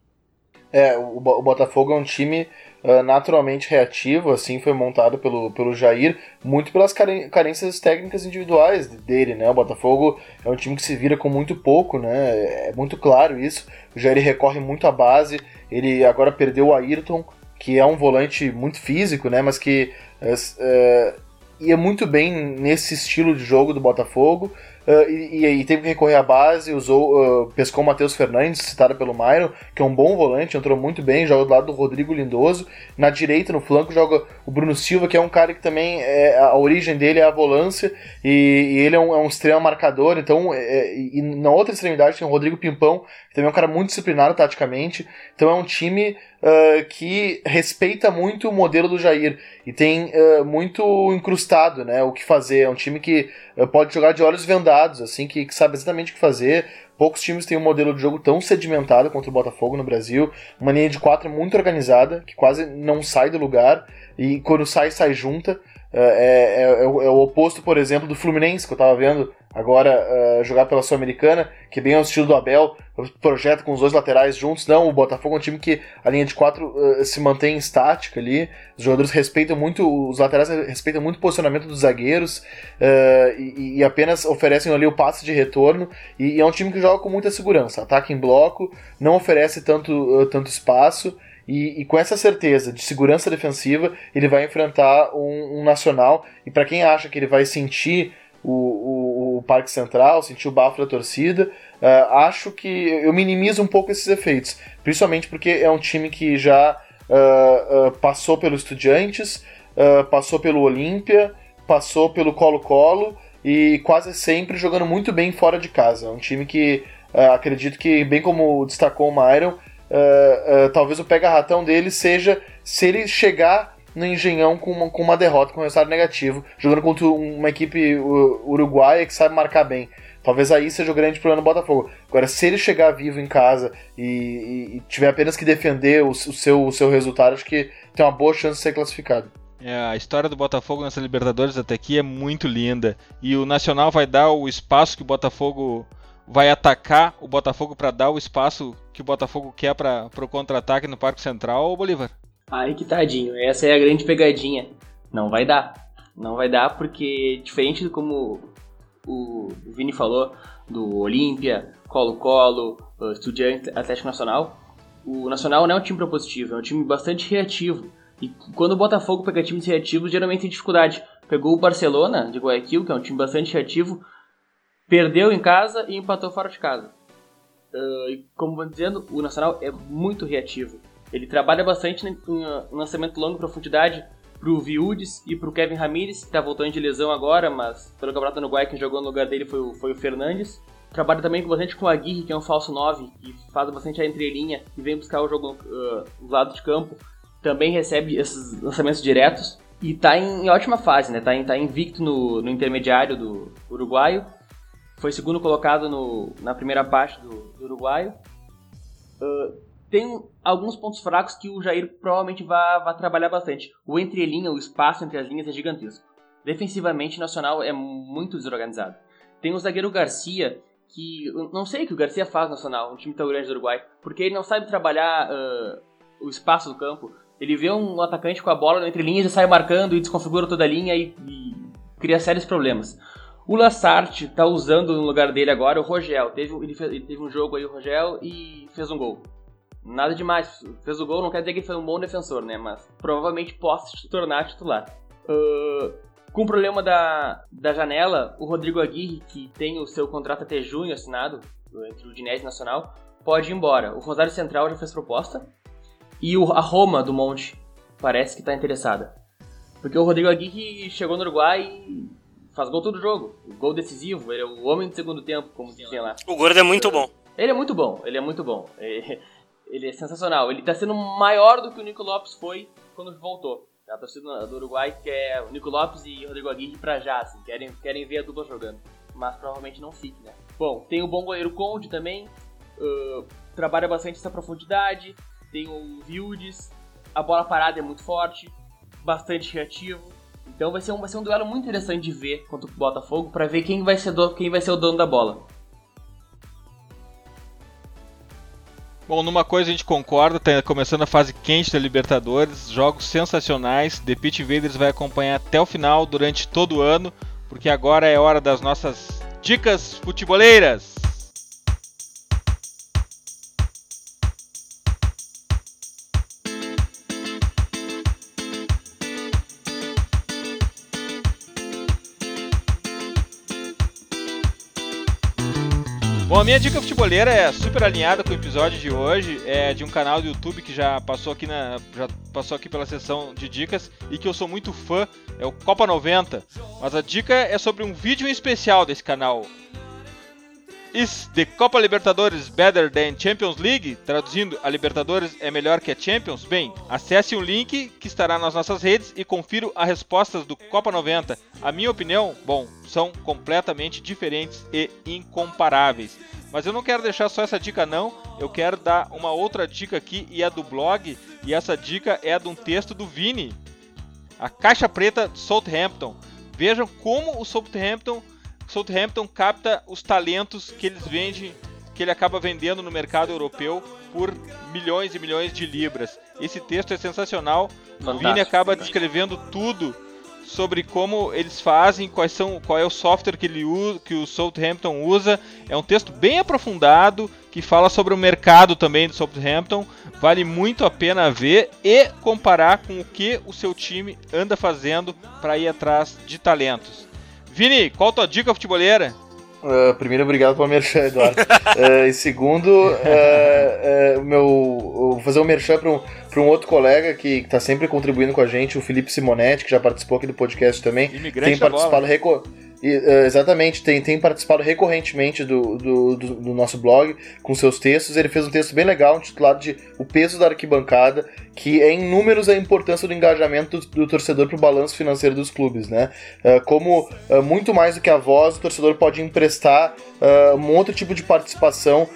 É, o, o Botafogo é um time uh, naturalmente reativo, assim foi montado pelo, pelo Jair, muito pelas carências técnicas individuais dele, né? O Botafogo é um time que se vira com muito pouco, né? É muito claro isso. O Jair recorre muito à base, ele agora perdeu o Ayrton, que é um volante muito físico, né? Mas que uh, ia muito bem nesse estilo de jogo do Botafogo. Uh, e, e, teve que recorrer à base, usou, uh, pescou o Matheus Fernandes, citado pelo Myron, que é um bom volante, entrou muito bem, joga do lado do Rodrigo Lindoso. Na direita, no flanco, joga o Bruno Silva, que é um cara que também é, a origem dele é a volância, e, e ele é um, é um extremo marcador. Então, é, e na outra extremidade tem o Rodrigo Pimpão, que também é um cara muito disciplinado taticamente. Então é um time uh, que respeita muito o modelo do Jair e tem uh, muito incrustado né, o que fazer. É um time que uh, pode jogar de olhos vendados, assim, que, que, sabe exatamente o que fazer. Poucos times têm um modelo de jogo tão sedimentado contra o Botafogo no Brasil. Uma linha de quatro muito organizada, que quase não sai do lugar e quando sai, sai junta. É, é, é, é, o oposto, por exemplo, do Fluminense, que eu tava vendo agora uh, jogar pela Sul-Americana, que é bem ao estilo do Abel, projeto com os dois laterais juntos. Não, o Botafogo é um time que a linha de quatro uh, se mantém estática ali. Os jogadores respeitam muito, os laterais respeitam muito o posicionamento dos zagueiros uh, e, e, apenas oferecem ali o passe de retorno. E, e, é um time que joga com muita segurança, ataca em bloco, não oferece tanto, tanto espaço. E, e, com essa certeza de segurança defensiva, ele vai enfrentar um, um nacional. E para quem acha que ele vai sentir o, o, o Parque Central, sentir o bafo da torcida. Uh, acho que eu minimizo um pouco esses efeitos, principalmente porque é um time que já uh, uh, passou pelo Estudiantes, passou pelo Olímpia, passou pelo Colo-Colo e quase sempre jogando muito bem fora de casa. É um time que acredito que, bem como destacou o Myron, talvez o pega-ratão dele seja se ele chegar no Engenhão com uma, com uma derrota, com um resultado negativo, jogando contra uma equipe uruguaia que sabe marcar bem. Talvez aí seja o grande problema do Botafogo. Agora, se ele chegar vivo em casa e, e, e tiver apenas que defender o, o, seu, o seu resultado, acho que tem uma boa chance de ser classificado. É, a história do Botafogo nessa Libertadores até aqui é muito linda. E o Nacional vai dar o espaço que o Botafogo vai atacar o Botafogo para dar o espaço que o Botafogo quer para o contra-ataque no Parque Central, Bolívar? Aí que tadinho, essa é a grande pegadinha. Não vai dar. Não vai dar porque, diferente do como o Vini falou, do Olímpia, Colo-Colo, Estudiante Atlético Nacional, o Nacional não é um time propositivo, é um time bastante reativo. E quando o Botafogo pega times reativos, geralmente tem dificuldade. Pegou o Barcelona de Guayaquil, que é um time bastante reativo, perdeu em casa e empatou fora de casa. Uh, como dizendo, o Nacional é muito reativo. Ele trabalha bastante em lançamento longo profundidade pro Viudes e pro Kevin Ramirez, que tá voltando de lesão agora, mas pelo Campeonato Uruguai quem jogou no lugar dele foi o, foi o Fernandes. Trabalha também bastante com o Aguirre, que é um falso 9, que faz bastante a entrelinha e vem buscar o jogo uh, do lado de campo. Também recebe esses lançamentos diretos e tá em, em ótima fase, né? Tá, em, tá invicto no, no intermediário do uruguaio. Foi segundo colocado no, na primeira parte do, do uruguaio. Uh, tem alguns pontos fracos que o Jair provavelmente vai, trabalhar bastante. O entrelinha, o espaço entre as linhas é gigantesco. Defensivamente, o Nacional é muito desorganizado. Tem o zagueiro Garcia, que não sei o que o Garcia faz no Nacional, um time tão grande do Uruguai, porque ele não sabe trabalhar uh, o espaço do campo. Ele vê um atacante com a bola entre linhas e sai marcando e desconfigura toda a linha e, e cria sérios problemas. O Lassart tá usando no lugar dele agora o Rogel. Teve, ele, fez, ele teve um jogo aí, o Rogel, e fez um gol. Nada demais. Fez o gol, não quer dizer que ele foi um bom defensor, né? Mas provavelmente possa se tornar titular. Uh, com o problema da, da janela, o Rodrigo Aguirre, que tem o seu contrato até junho assinado entre o Dinese Nacional, pode ir embora. O Rosário Central já fez proposta e o, a Roma do Monte parece que está interessada. Porque o Rodrigo Aguirre chegou no Uruguai e faz gol todo jogo. Gol decisivo, ele é o homem do segundo tempo, como dizem lá. O Gordo é muito bom. Ele é muito bom, ele é muito bom. Ele é sensacional. Ele tá sendo maior do que o Nico Lopes foi quando voltou. A torcida do Uruguai quer o Nico Lopes e Rodrigo Aguirre pra já, assim, querem, querem ver a dupla jogando. Mas provavelmente não fique, né? Bom, tem o bom goleiro Conde também, uh, trabalha bastante essa profundidade, tem o Vildes, a bola parada é muito forte, bastante reativo. Então vai ser um, vai ser um duelo muito interessante de ver contra o Botafogo para ver quem vai, ser do, quem vai ser o dono da bola. Bom, numa coisa a gente concorda, tá começando a fase quente da Libertadores, jogos sensacionais. The Pit Invaders vai acompanhar até o final durante todo o ano, porque agora é hora das nossas dicas futeboleiras. Minha dica futeboleira é super alinhada com o episódio de hoje, é de um canal do YouTube que já passou aqui na já passou aqui pela sessão de dicas e que eu sou muito fã, é o Copa 90. Mas a dica é sobre um vídeo especial desse canal. Is the Copa Libertadores better than Champions League? Traduzindo, a Libertadores é melhor que a Champions? Bem, acesse o link que estará nas nossas redes e confira as respostas do Copa 90. A minha opinião, bom, são completamente diferentes e incomparáveis. Mas eu não quero deixar só essa dica não, eu quero dar uma outra dica aqui e é do blog, e essa dica é de um texto do Vini. A Caixa Preta Southampton. Vejam como o Southampton Southampton capta os talentos que eles vendem, que ele acaba vendendo no mercado europeu por milhões e milhões de libras. Esse texto é sensacional. Fantástico, o Vini acaba descrevendo tudo sobre como eles fazem, quais são, qual é o software que, ele usa, que o Southampton usa. É um texto bem aprofundado que fala sobre o mercado também do Southampton. Vale muito a pena ver e comparar com o que o seu time anda fazendo para ir atrás de talentos. Vini, qual a tua dica futeboleira? Uh, primeiro, obrigado pelo merchan, Eduardo. uh, e segundo, uh, meu, vou fazer um merchan para um, um outro colega que está sempre contribuindo com a gente, o Felipe Simonetti, que já participou aqui do podcast também. Imigrante tem participado reco e, uh, exatamente, tem, tem participado recorrentemente do, do, do, do, nosso blog com seus textos. Ele fez um texto bem legal, intitulado de O Peso da Arquibancada, que é em números a importância do engajamento do, do torcedor para o balanço financeiro dos clubes. Né? Uh, como uh, muito mais do que a voz, o torcedor pode emprestar um outro tipo de participação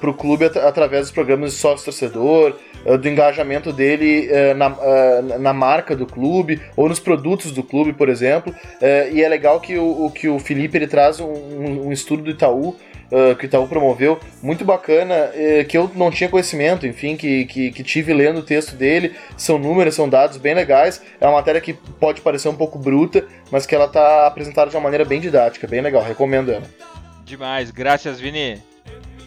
para o clube at através dos programas de sócio-torcedor, uh, do engajamento dele uh, na, na marca do clube ou nos produtos do clube, por exemplo. e é legal que o, que o Felipe ele traz um, um estudo do Itaú Uh, que o Itaú promoveu, muito bacana, uh, que eu não tinha conhecimento, enfim, que, que, que, tive lendo o texto dele. São números, são dados bem legais. É uma matéria que pode parecer um pouco bruta, mas que ela está apresentada de uma maneira bem didática, bem legal. Recomendo ela. Demais, graças, Vini.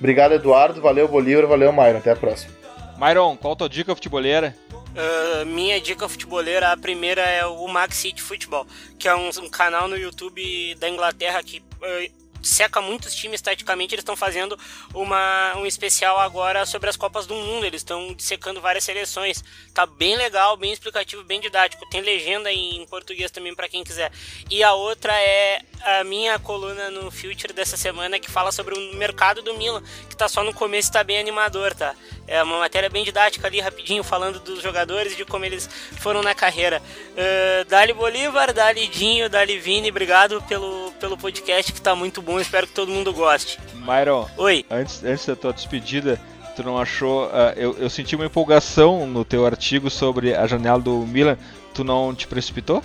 Obrigado, Eduardo. Valeu, Bolívar. Valeu, Mairo. Até a próxima. Myron, qual a tua dica futebolera? Uh, minha dica futebolera, a primeira é o Max City Futebol, que é um, um, canal no YouTube da Inglaterra que uh, seca muitos times taticamente. Eles estão fazendo uma, um especial agora sobre as Copas do Mundo. Eles estão secando várias seleções. Tá bem legal, bem explicativo, bem didático. Tem legenda em, português também para quem quiser. E a outra é a minha coluna no Future dessa semana que fala sobre o mercado do Milan, que tá só no começo e tá bem animador, tá? É uma matéria bem didática ali, rapidinho, falando dos jogadores e de como eles foram na carreira. Uh, Dali Bolívar, Dali Dinho, Dali Vini, obrigado pelo, pelo podcast que tá muito bom, espero que todo mundo goste. Myron, Oi. Antes, antes da tua despedida, tu não achou. Uh, eu, eu senti uma empolgação no teu artigo sobre a janela do Milan, tu não te precipitou?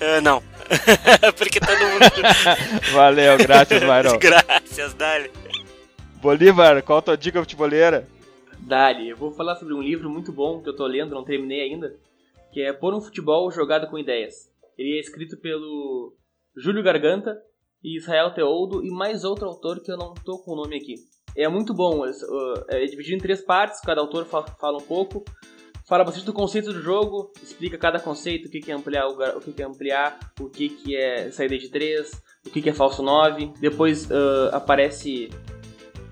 Uh, não. Porque todo mundo. Valeu, graças, Myron. graças, Dali. Bolívar, qual a tua dica futebolera? Dali, eu vou falar sobre um livro muito bom que eu tô lendo, não terminei ainda, que é Por um Futebol Jogado com Ideias. Ele é escrito pelo Júlio Garganta e Israel Teoldo e mais outro autor que eu não tô com o nome aqui. É muito bom, é dividido em três partes, cada autor fala um pouco, fala bastante do conceito do jogo, explica cada conceito, o que é ampliar, o que é ampliar, o que é saída de três, o que é falso 9. Depois uh, aparece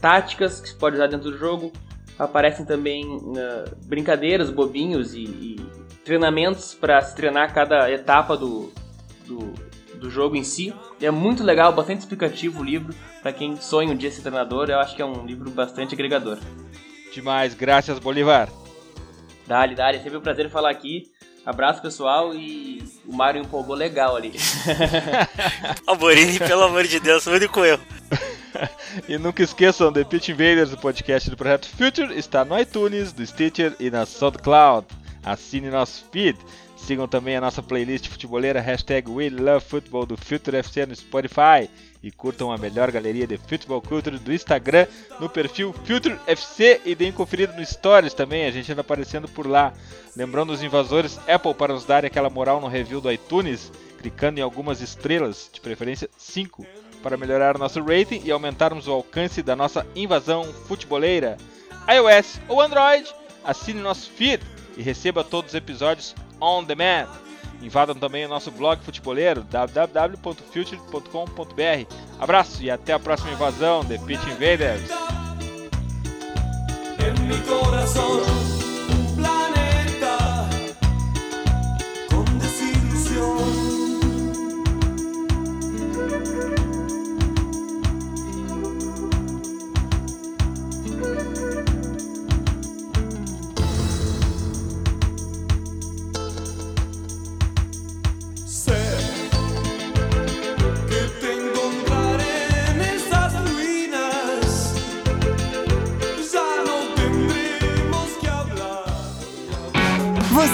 táticas que se pode usar dentro do jogo, aparecem também uh, brincadeiras, bobinhos e, e treinamentos para se treinar cada etapa do, do, do, jogo em si. é muito legal, bastante explicativo o livro. Para quem sonha um dia ser treinador, eu acho que é um livro bastante agregador. Demais, graças Bolivar. Dali, Dali, sempre um prazer falar aqui. Abraço pessoal e o Mario empolgou legal ali. Alborini, pelo amor de Deus, único erro. e nunca esqueçam, The Pitch Invaders, o podcast do Projeto Future, está no iTunes, do Stitcher e na SoundCloud. Assine nosso feed. Sigam também a nossa playlist futebolera, hashtag We Love Football do Future FC no Spotify. e curtam a melhor galeria de futebol culture do Instagram no perfil Future FC e deem conferida no Stories também, a gente anda aparecendo por lá. Lembrando os invasores Apple para nos darem aquela moral no review do iTunes, clicando em algumas estrelas, de preferência 5, para melhorar nosso rating e aumentarmos o alcance da nossa invasão futeboleira. iOS ou Android, assine nosso feed e receba todos os episódios on demand. Invadam também o nosso blog futeboleiro www.future.com.br. Abraço e até a próxima invasão The Pitch Invaders.